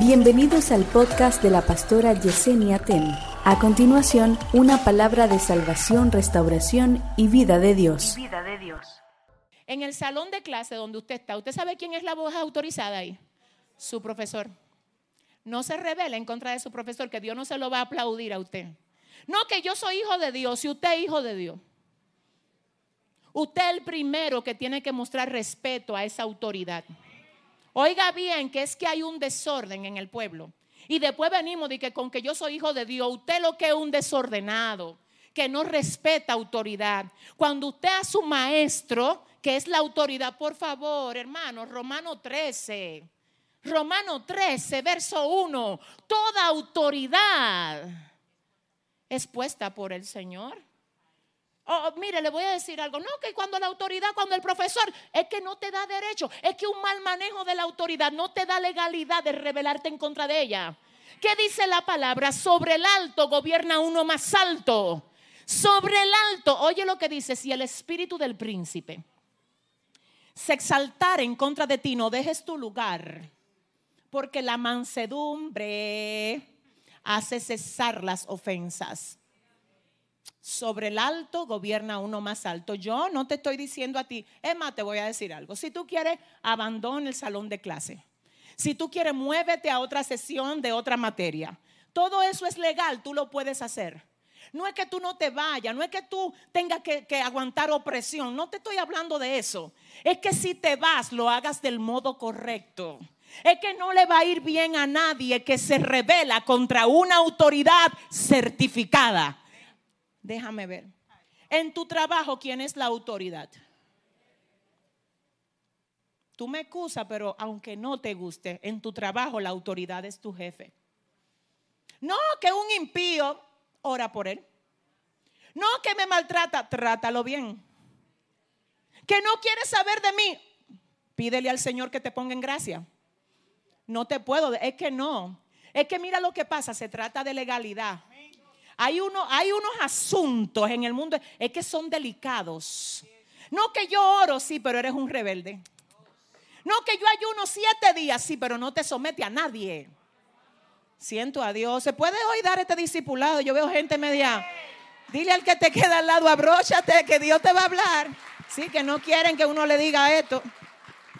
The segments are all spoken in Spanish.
Bienvenidos al podcast de la pastora Yesenia Ten. A continuación, una palabra de salvación, restauración y vida de Dios. vida de Dios. En el salón de clase donde usted está, ¿usted sabe quién es la voz autorizada ahí? Su profesor. No se revela en contra de su profesor, que Dios no se lo va a aplaudir a usted. No, que yo soy hijo de Dios, si usted es hijo de Dios. Usted es el primero que tiene que mostrar respeto a esa autoridad. Oiga bien que es que hay un desorden en el pueblo. Y después venimos de que con que yo soy hijo de Dios, usted lo que es un desordenado, que no respeta autoridad. Cuando usted a su maestro, que es la autoridad, por favor, hermano, Romano 13. Romano 13, verso 1. Toda autoridad es puesta por el Señor. Oh, mire, le voy a decir algo. No, que cuando la autoridad, cuando el profesor, es que no te da derecho. Es que un mal manejo de la autoridad no te da legalidad de rebelarte en contra de ella. ¿Qué dice la palabra? Sobre el alto gobierna uno más alto. Sobre el alto. Oye lo que dice, si el espíritu del príncipe se exaltara en contra de ti, no dejes tu lugar. Porque la mansedumbre hace cesar las ofensas sobre el alto gobierna uno más alto. Yo no te estoy diciendo a ti, más, te voy a decir algo. Si tú quieres, abandona el salón de clase. Si tú quieres, muévete a otra sesión de otra materia. Todo eso es legal, tú lo puedes hacer. No es que tú no te vayas, no es que tú tengas que, que, aguantar opresión, no te estoy hablando de eso. Es que si te vas, lo hagas del modo correcto. Es que no le va a ir bien a nadie que se revela contra una autoridad certificada. Déjame ver. En tu trabajo, ¿quién es la autoridad? Tú me excusas, pero aunque no te guste, en tu trabajo la autoridad es tu jefe. No, que un impío, ora por él. No, que me maltrata, trátalo bien. Que no quiere saber de mí, pídele al Señor que te ponga en gracia. No te puedo, es que no. Es que mira lo que pasa, se trata de legalidad. Hay, hay unos asuntos en el mundo, es que son delicados. No que yo oro, sí, pero eres un rebelde. No que yo ayuno siete días, sí, pero no te somete a nadie. Siento a Dios. ¿Se puede hoy dar este discipulado? Yo veo gente media. Dile al que te queda al lado, abróchate, que Dios te va a hablar. Sí, que no quieren que uno le diga esto.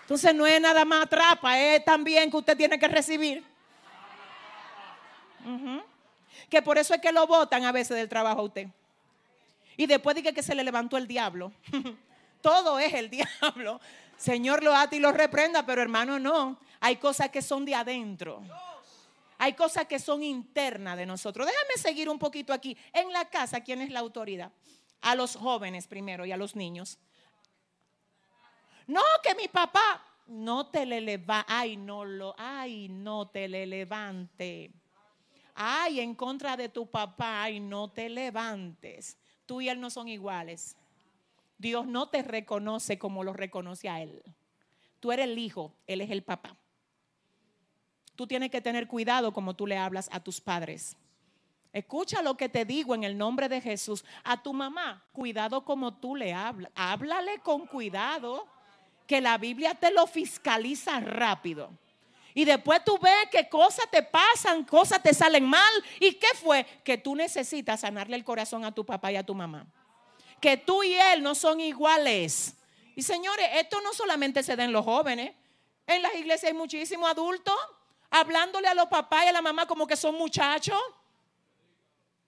Entonces no es nada más atrapa, es también que usted tiene que recibir. Que por eso es que lo votan a veces del trabajo a usted. Y después dice que se le levantó el diablo. Todo es el diablo. Señor lo ata y lo reprenda, pero hermano no. Hay cosas que son de adentro. Hay cosas que son internas de nosotros. Déjame seguir un poquito aquí. En la casa, ¿quién es la autoridad? A los jóvenes primero y a los niños. No, que mi papá no te le levante. Ay, no lo, ay, no te le levante ay, en contra de tu papá, y no te levantes. Tú y él no son iguales. Dios no te reconoce como lo reconoce a él. Tú eres el hijo, él es el papá. Tú tienes que tener cuidado como tú le hablas a tus padres. Escucha lo que te digo en el nombre de Jesús. A tu mamá, cuidado como tú le hablas. Háblale con cuidado, que la Biblia te lo fiscaliza rápido. Y después tú ves que cosas te pasan, cosas te salen mal. ¿Y qué fue? Que tú necesitas sanarle el corazón a tu papá y a tu mamá. Que tú y él no son iguales. Y señores, esto no solamente se da en los jóvenes. En las iglesias hay muchísimos adultos hablándole a los papás y a la mamá como que son muchachos.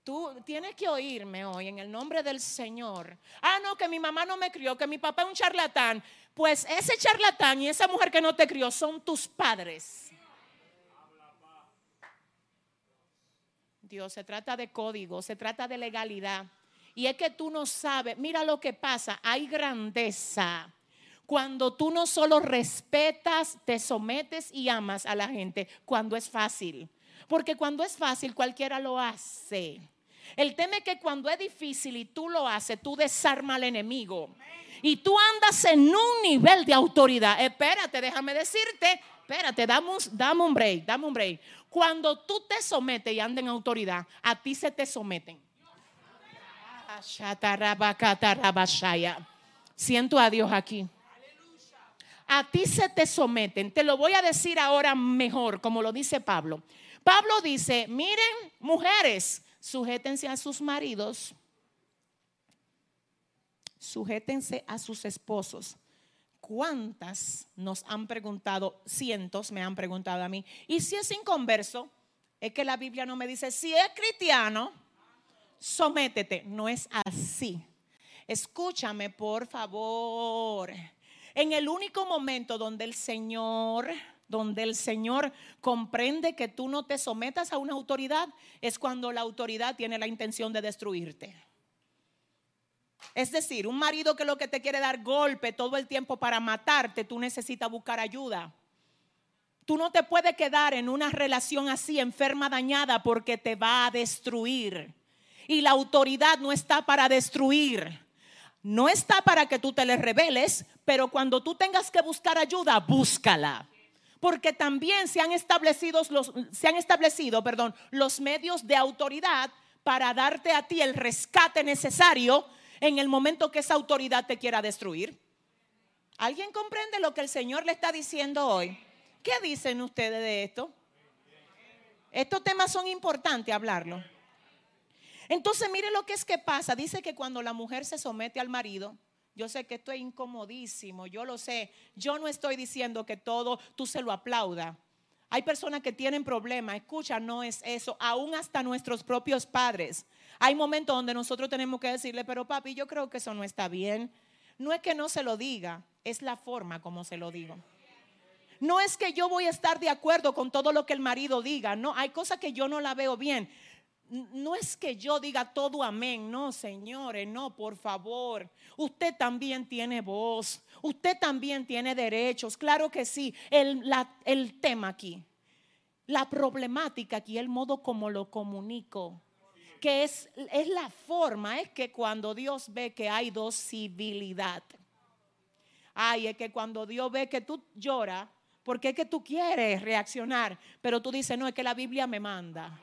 Tú tienes que oírme hoy en el nombre del Señor. Ah, no, que mi mamá no me crió, que mi papá es un charlatán. Pues ese charlatán y esa mujer que no te crió son tus padres. Dios, se trata de código, se trata de legalidad. Y es que tú no sabes, mira lo que pasa, hay grandeza. Cuando tú no solo respetas, te sometes y amas a la gente, cuando es fácil. Porque cuando es fácil, cualquiera lo hace. El tema es que cuando es difícil y tú lo haces, tú desarmas al enemigo y tú andas en un nivel de autoridad, espérate, déjame decirte, espérate, dame un, break, dame un break. Cuando tú te sometes y andas en autoridad, a ti se te someten. Siento a Dios aquí. A ti se te someten. Te lo voy a decir ahora mejor, como lo dice Pablo. Pablo dice, miren, mujeres, sujétense a sus maridos, sujétense a sus esposos. ¿Cuántas nos han preguntado? Cientos me han preguntado a mí. ¿Y si es inconverso? Es que la Biblia no me dice, si es cristiano, sométete. No es así. Escúchame, por favor. En el único momento donde el Señor, donde el Señor comprende que tú no te sometas a una autoridad, es cuando la autoridad tiene la intención de destruirte. Es decir, un marido que lo que te quiere dar golpe todo el tiempo para matarte, tú necesitas buscar ayuda. Tú no te puedes quedar en una relación así, enferma, dañada, porque te va a destruir. Y la autoridad no está para destruir. No está para que tú te le reveles, pero cuando tú tengas que buscar ayuda, búscala. Porque también se han establecido los, se han establecido, perdón, los medios de autoridad para darte a ti el rescate necesario en el momento que esa autoridad te quiera destruir. ¿Alguien comprende lo que el Señor le está diciendo hoy? ¿Qué dicen ustedes de esto? Estos temas son importantes hablarlo. Entonces, mire lo que es que pasa. Dice que cuando la mujer se somete al marido, yo sé que esto es incomodísimo, yo lo sé. Yo no estoy diciendo que todo tú se lo aplauda. Hay personas que tienen problemas, escucha, no es eso, aún hasta nuestros propios padres. Hay momentos donde nosotros tenemos que decirle, pero papi, yo creo que eso no está bien. No es que no se lo diga, es la forma como se lo digo. No es que yo voy a estar de acuerdo con todo lo que el marido diga, no, hay cosas que yo no la veo bien, no es que yo diga todo amén, no, señores, no, por favor. Usted también tiene voz, usted también tiene derechos, claro que sí. El, el tema aquí, la problemática aquí, el modo como lo comunico, que es, es la forma, es que cuando Dios ve que hay dosibilidad, ay, es que cuando Dios ve que tú lloras, porque es que tú quieres reaccionar, pero tú dices, no, es que la Biblia me manda.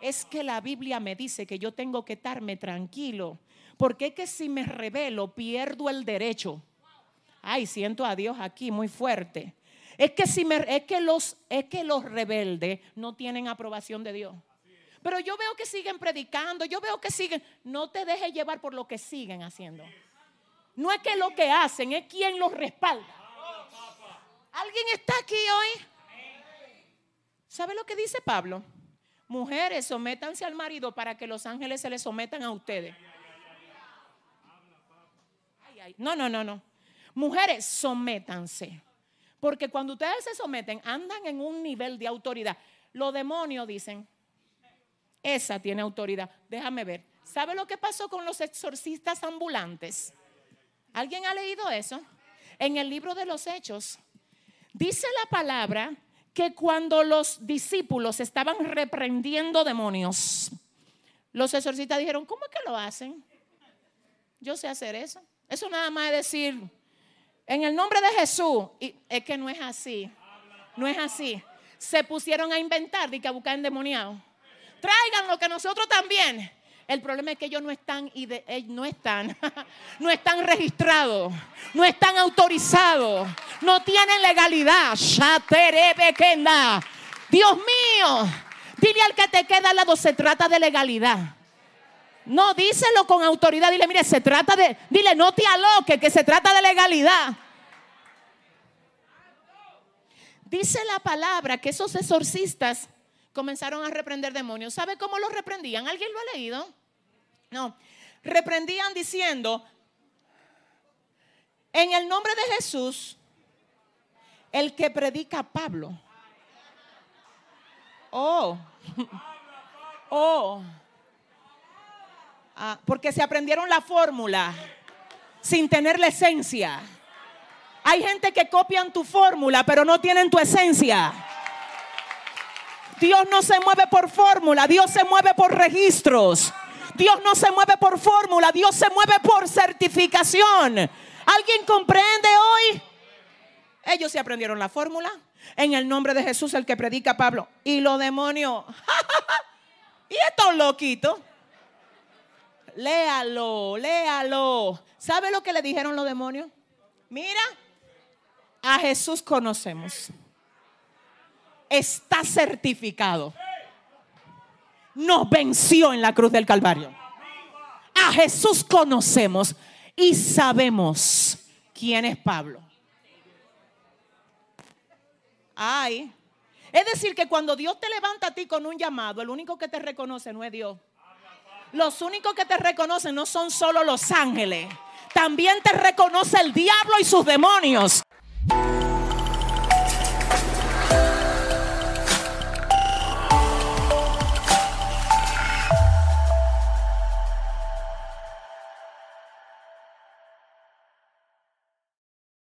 Es que la Biblia me dice que yo tengo que estarme tranquilo, porque es que si me revelo pierdo el derecho. Ay, siento a Dios aquí muy fuerte. Es que si me es que los es que los rebeldes no tienen aprobación de Dios. Pero yo veo que siguen predicando, yo veo que siguen, no te dejes llevar por lo que siguen haciendo. No es que lo que hacen, es quien los respalda. ¿Alguien está aquí hoy? ¿Sabe lo que dice Pablo? Mujeres, sométanse al marido para que los ángeles se le sometan a ustedes. No, no, no, no. Mujeres, sométanse. Porque cuando ustedes se someten, andan en un nivel de autoridad. Los demonios dicen, esa tiene autoridad. Déjame ver. ¿Sabe lo que pasó con los exorcistas ambulantes? ¿Alguien ha leído eso? En el libro de los Hechos. Dice la palabra que cuando los discípulos estaban reprendiendo demonios, los exorcistas dijeron, ¿cómo es que lo hacen? Yo sé hacer eso. Eso nada más es decir, en el nombre de Jesús, y es que no es así, no es así. Se pusieron a inventar y que a buscar endemoniados. Traigan lo que nosotros también. El problema es que ellos no están, eh, no están, no están registrados, no están autorizados, no tienen legalidad. Dios mío, dile al que te queda al lado, se trata de legalidad. No, díselo con autoridad. Dile, mire, se trata de. Dile, no te aloque, que se trata de legalidad. Dice la palabra que esos exorcistas comenzaron a reprender demonios. ¿Sabe cómo los reprendían? ¿Alguien lo ha leído? No, reprendían diciendo, en el nombre de Jesús, el que predica Pablo. Oh, oh, ah, porque se aprendieron la fórmula sin tener la esencia. Hay gente que copian tu fórmula, pero no tienen tu esencia. Dios no se mueve por fórmula, Dios se mueve por registros. Dios no se mueve por fórmula, Dios se mueve por certificación. ¿Alguien comprende hoy? Ellos se aprendieron la fórmula. En el nombre de Jesús, el que predica Pablo. Y los demonios. y estos loquitos. Léalo, léalo. ¿Sabe lo que le dijeron los demonios? Mira, a Jesús conocemos. Está certificado. Nos venció en la cruz del Calvario. A Jesús conocemos y sabemos quién es Pablo. Ay. Es decir, que cuando Dios te levanta a ti con un llamado, el único que te reconoce no es Dios. Los únicos que te reconocen no son solo los ángeles. También te reconoce el diablo y sus demonios.